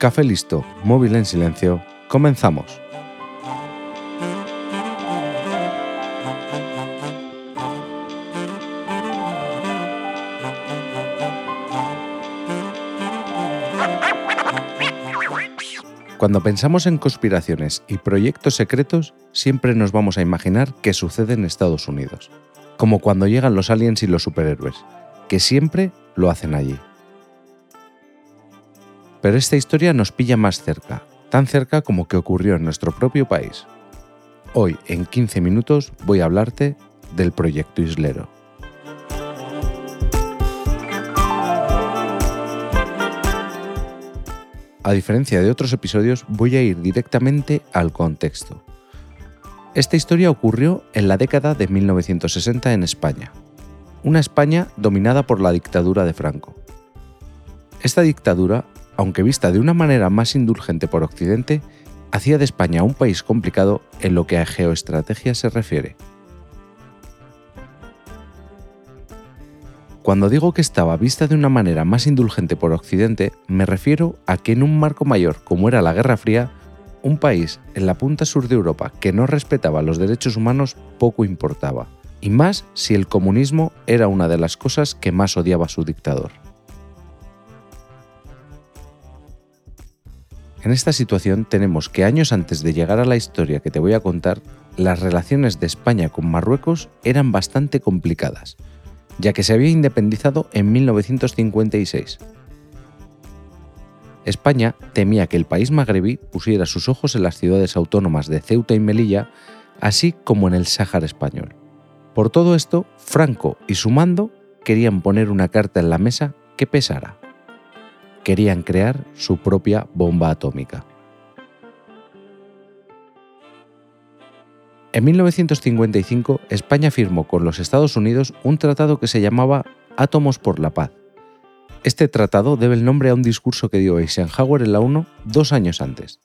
Café listo, móvil en silencio, comenzamos. Cuando pensamos en conspiraciones y proyectos secretos, siempre nos vamos a imaginar que sucede en Estados Unidos, como cuando llegan los aliens y los superhéroes, que siempre lo hacen allí. Pero esta historia nos pilla más cerca, tan cerca como que ocurrió en nuestro propio país. Hoy, en 15 minutos, voy a hablarte del proyecto Islero. A diferencia de otros episodios, voy a ir directamente al contexto. Esta historia ocurrió en la década de 1960 en España, una España dominada por la dictadura de Franco. Esta dictadura, aunque vista de una manera más indulgente por Occidente, hacía de España un país complicado en lo que a geoestrategia se refiere. Cuando digo que estaba vista de una manera más indulgente por Occidente, me refiero a que en un marco mayor como era la Guerra Fría, un país en la punta sur de Europa que no respetaba los derechos humanos poco importaba, y más si el comunismo era una de las cosas que más odiaba su dictador. En esta situación tenemos que años antes de llegar a la historia que te voy a contar, las relaciones de España con Marruecos eran bastante complicadas, ya que se había independizado en 1956. España temía que el país magrebí pusiera sus ojos en las ciudades autónomas de Ceuta y Melilla, así como en el Sáhara español. Por todo esto, Franco y su mando querían poner una carta en la mesa que pesara. Querían crear su propia bomba atómica. En 1955, España firmó con los Estados Unidos un tratado que se llamaba Átomos por la Paz. Este tratado debe el nombre a un discurso que dio Eisenhower en la ONU dos años antes,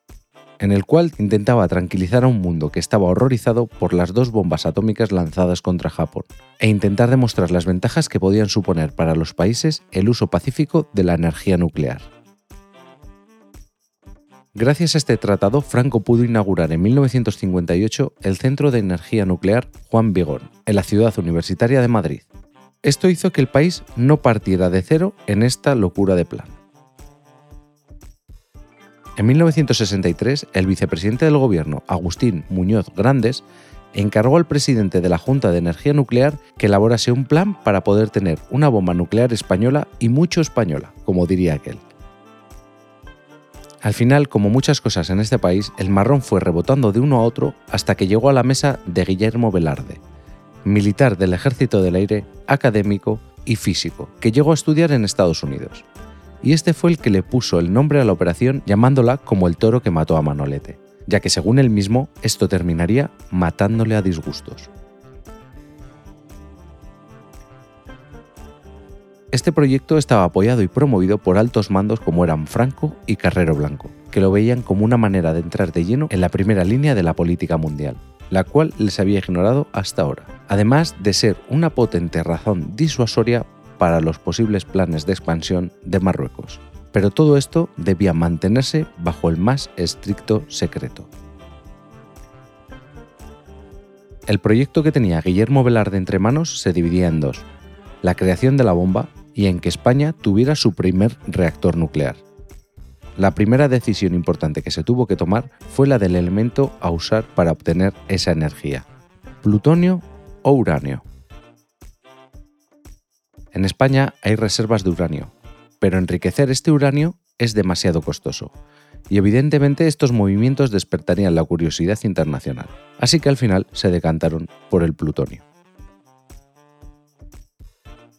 en el cual intentaba tranquilizar a un mundo que estaba horrorizado por las dos bombas atómicas lanzadas contra Japón, e intentar demostrar las ventajas que podían suponer para los países el uso pacífico de la energía nuclear. Gracias a este tratado, Franco pudo inaugurar en 1958 el Centro de Energía Nuclear Juan Vigón, en la ciudad universitaria de Madrid. Esto hizo que el país no partiera de cero en esta locura de plan. En 1963, el vicepresidente del gobierno, Agustín Muñoz Grandes, encargó al presidente de la Junta de Energía Nuclear que elaborase un plan para poder tener una bomba nuclear española y mucho española, como diría aquel. Al final, como muchas cosas en este país, el marrón fue rebotando de uno a otro hasta que llegó a la mesa de Guillermo Velarde, militar del Ejército del Aire, académico y físico, que llegó a estudiar en Estados Unidos. Y este fue el que le puso el nombre a la operación llamándola como el toro que mató a Manolete, ya que según él mismo, esto terminaría matándole a disgustos. Este proyecto estaba apoyado y promovido por altos mandos como eran Franco y Carrero Blanco, que lo veían como una manera de entrar de lleno en la primera línea de la política mundial, la cual les había ignorado hasta ahora, además de ser una potente razón disuasoria para los posibles planes de expansión de Marruecos. Pero todo esto debía mantenerse bajo el más estricto secreto. El proyecto que tenía Guillermo Velarde entre manos se dividía en dos, la creación de la bomba y en que España tuviera su primer reactor nuclear. La primera decisión importante que se tuvo que tomar fue la del elemento a usar para obtener esa energía, plutonio o uranio. En España hay reservas de uranio, pero enriquecer este uranio es demasiado costoso, y evidentemente estos movimientos despertarían la curiosidad internacional, así que al final se decantaron por el plutonio.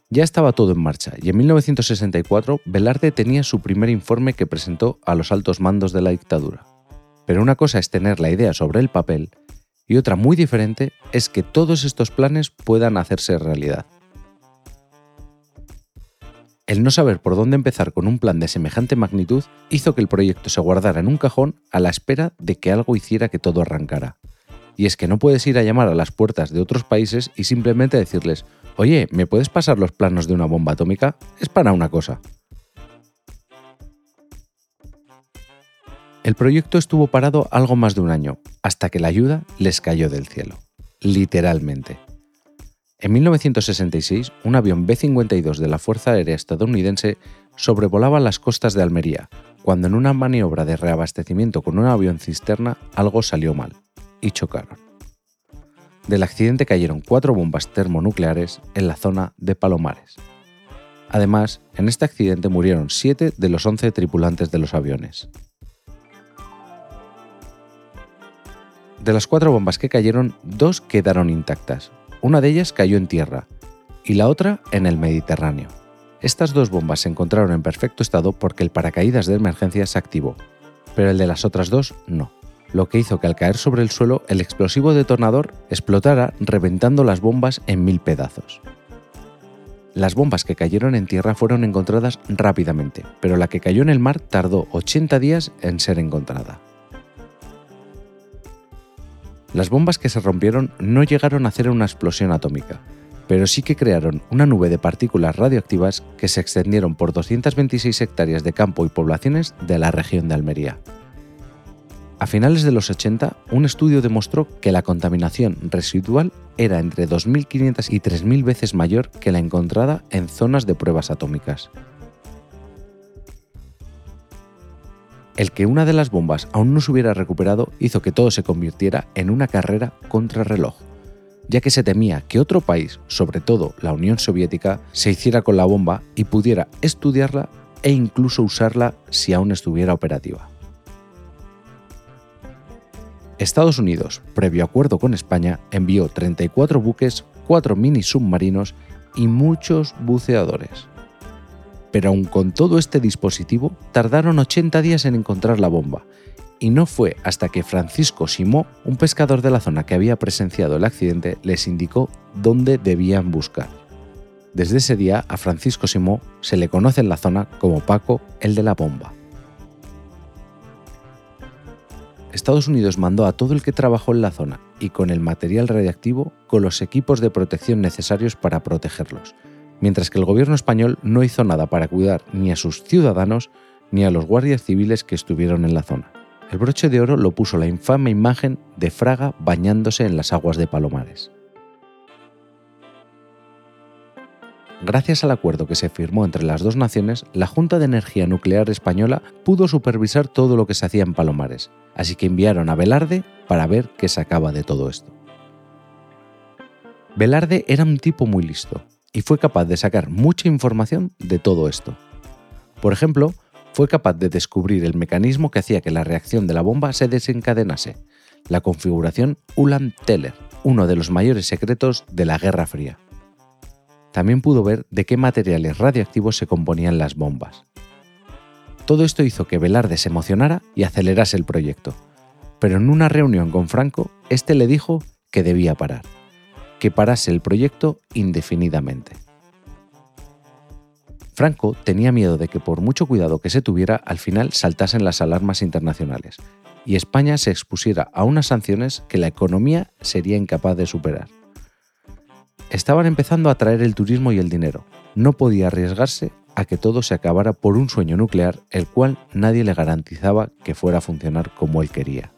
Ya estaba todo en marcha y en 1964 Velarde tenía su primer informe que presentó a los altos mandos de la dictadura. Pero una cosa es tener la idea sobre el papel y otra muy diferente es que todos estos planes puedan hacerse realidad. El no saber por dónde empezar con un plan de semejante magnitud hizo que el proyecto se guardara en un cajón a la espera de que algo hiciera que todo arrancara. Y es que no puedes ir a llamar a las puertas de otros países y simplemente decirles, Oye, ¿me puedes pasar los planos de una bomba atómica? Es para una cosa. El proyecto estuvo parado algo más de un año, hasta que la ayuda les cayó del cielo. Literalmente. En 1966, un avión B-52 de la Fuerza Aérea estadounidense sobrevolaba las costas de Almería, cuando en una maniobra de reabastecimiento con un avión cisterna algo salió mal, y chocaron. Del accidente cayeron cuatro bombas termonucleares en la zona de Palomares. Además, en este accidente murieron siete de los 11 tripulantes de los aviones. De las cuatro bombas que cayeron, dos quedaron intactas. Una de ellas cayó en tierra y la otra en el Mediterráneo. Estas dos bombas se encontraron en perfecto estado porque el paracaídas de emergencia se activó, pero el de las otras dos no, lo que hizo que al caer sobre el suelo el explosivo detonador explotara reventando las bombas en mil pedazos. Las bombas que cayeron en tierra fueron encontradas rápidamente, pero la que cayó en el mar tardó 80 días en ser encontrada. Las bombas que se rompieron no llegaron a hacer una explosión atómica, pero sí que crearon una nube de partículas radioactivas que se extendieron por 226 hectáreas de campo y poblaciones de la región de Almería. A finales de los 80, un estudio demostró que la contaminación residual era entre 2.500 y 3.000 veces mayor que la encontrada en zonas de pruebas atómicas. El que una de las bombas aún no se hubiera recuperado hizo que todo se convirtiera en una carrera contra reloj, ya que se temía que otro país, sobre todo la Unión Soviética, se hiciera con la bomba y pudiera estudiarla e incluso usarla si aún estuviera operativa. Estados Unidos, previo acuerdo con España, envió 34 buques, 4 mini submarinos y muchos buceadores pero aun con todo este dispositivo tardaron 80 días en encontrar la bomba, y no fue hasta que Francisco Simó, un pescador de la zona que había presenciado el accidente, les indicó dónde debían buscar. Desde ese día a Francisco Simó se le conoce en la zona como Paco el de la bomba. Estados Unidos mandó a todo el que trabajó en la zona y con el material radiactivo con los equipos de protección necesarios para protegerlos, mientras que el gobierno español no hizo nada para cuidar ni a sus ciudadanos ni a los guardias civiles que estuvieron en la zona. El broche de oro lo puso la infame imagen de Fraga bañándose en las aguas de Palomares. Gracias al acuerdo que se firmó entre las dos naciones, la Junta de Energía Nuclear Española pudo supervisar todo lo que se hacía en Palomares, así que enviaron a Velarde para ver qué sacaba de todo esto. Velarde era un tipo muy listo, y fue capaz de sacar mucha información de todo esto. Por ejemplo, fue capaz de descubrir el mecanismo que hacía que la reacción de la bomba se desencadenase, la configuración Ulam-Teller, uno de los mayores secretos de la Guerra Fría. También pudo ver de qué materiales radiactivos se componían las bombas. Todo esto hizo que Velarde se emocionara y acelerase el proyecto, pero en una reunión con Franco, este le dijo que debía parar que parase el proyecto indefinidamente. Franco tenía miedo de que por mucho cuidado que se tuviera, al final saltasen las alarmas internacionales y España se expusiera a unas sanciones que la economía sería incapaz de superar. Estaban empezando a traer el turismo y el dinero. No podía arriesgarse a que todo se acabara por un sueño nuclear el cual nadie le garantizaba que fuera a funcionar como él quería.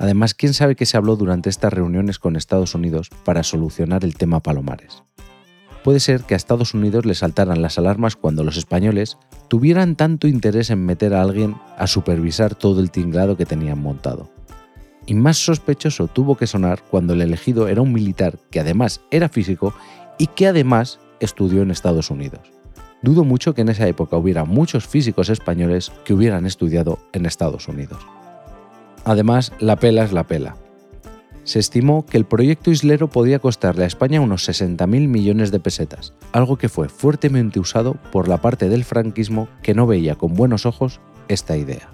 Además, ¿quién sabe qué se habló durante estas reuniones con Estados Unidos para solucionar el tema Palomares? Puede ser que a Estados Unidos le saltaran las alarmas cuando los españoles tuvieran tanto interés en meter a alguien a supervisar todo el tinglado que tenían montado. Y más sospechoso tuvo que sonar cuando el elegido era un militar que además era físico y que además estudió en Estados Unidos. Dudo mucho que en esa época hubiera muchos físicos españoles que hubieran estudiado en Estados Unidos. Además, la pela es la pela. Se estimó que el proyecto islero podía costarle a España unos 60.000 millones de pesetas, algo que fue fuertemente usado por la parte del franquismo que no veía con buenos ojos esta idea.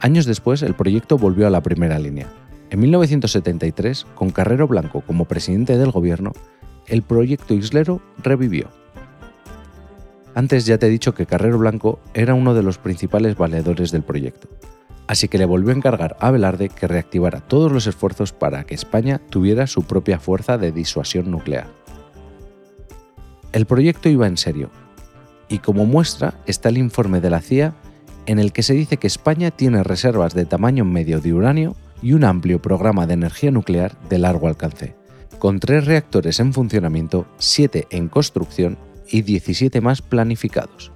Años después, el proyecto volvió a la primera línea. En 1973, con Carrero Blanco como presidente del gobierno, el proyecto islero revivió. Antes ya te he dicho que Carrero Blanco era uno de los principales valedores del proyecto, así que le volvió a encargar a Velarde que reactivara todos los esfuerzos para que España tuviera su propia fuerza de disuasión nuclear. El proyecto iba en serio, Y como muestra está el informe de la CIA en el que se dice que España tiene reservas de tamaño medio de uranio y un amplio programa de energía nuclear de largo alcance, con tres reactores en funcionamiento, siete en construcción y 17 más planificados,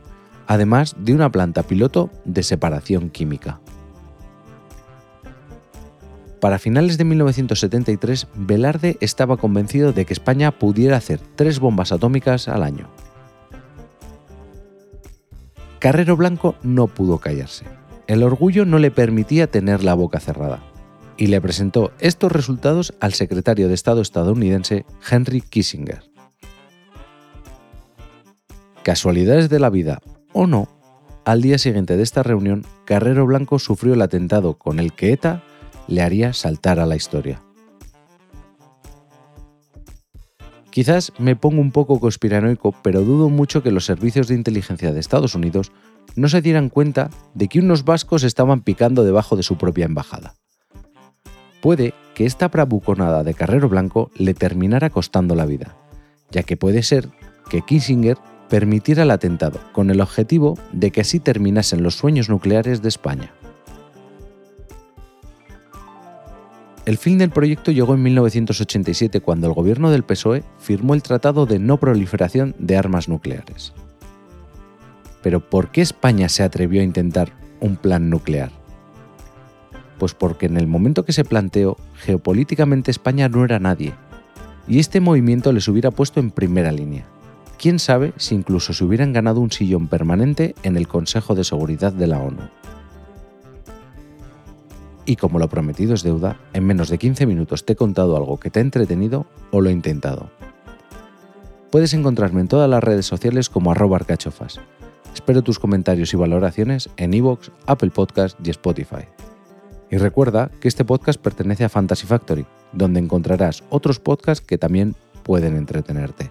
además de una planta piloto de separación química. Para finales de 1973, Velarde estaba convencido de que España pudiera hacer tres bombas atómicas al año. Carrero Blanco no pudo callarse. El orgullo no le permitía tener la boca cerrada y le presentó estos resultados al secretario de Estado estadounidense Henry Kissinger. Casualidades de la vida o no, al día siguiente de esta reunión, Carrero Blanco sufrió el atentado con el que ETA le haría saltar a la historia. Quizás me pongo un poco conspiranoico, pero dudo mucho que los servicios de inteligencia de Estados Unidos no se dieran cuenta de que unos vascos estaban picando debajo de su propia embajada. Puede que esta bravuconada de Carrero Blanco le terminara costando la vida, ya que puede ser que Kissinger permitiera el atentado con el objetivo de que así terminasen los sueños nucleares de España. El fin del proyecto llegó en 1987 cuando el gobierno del PSOE firmó el Tratado de No Proliferación de Armas Nucleares. Pero ¿por qué España se atrevió a intentar un plan nuclear? Pues porque en el momento que se planteó, geopolíticamente España no era nadie, y este movimiento les hubiera puesto en primera línea. Quién sabe si incluso se hubieran ganado un sillón permanente en el Consejo de Seguridad de la ONU. Y como lo prometido es deuda, en menos de 15 minutos te he contado algo que te ha entretenido o lo he intentado. Puedes encontrarme en todas las redes sociales como arroba arcachofas. Espero tus comentarios y valoraciones en iVoox, Apple Podcast y Spotify. Y recuerda que este podcast pertenece a Fantasy Factory, donde encontrarás otros podcasts que también pueden entretenerte.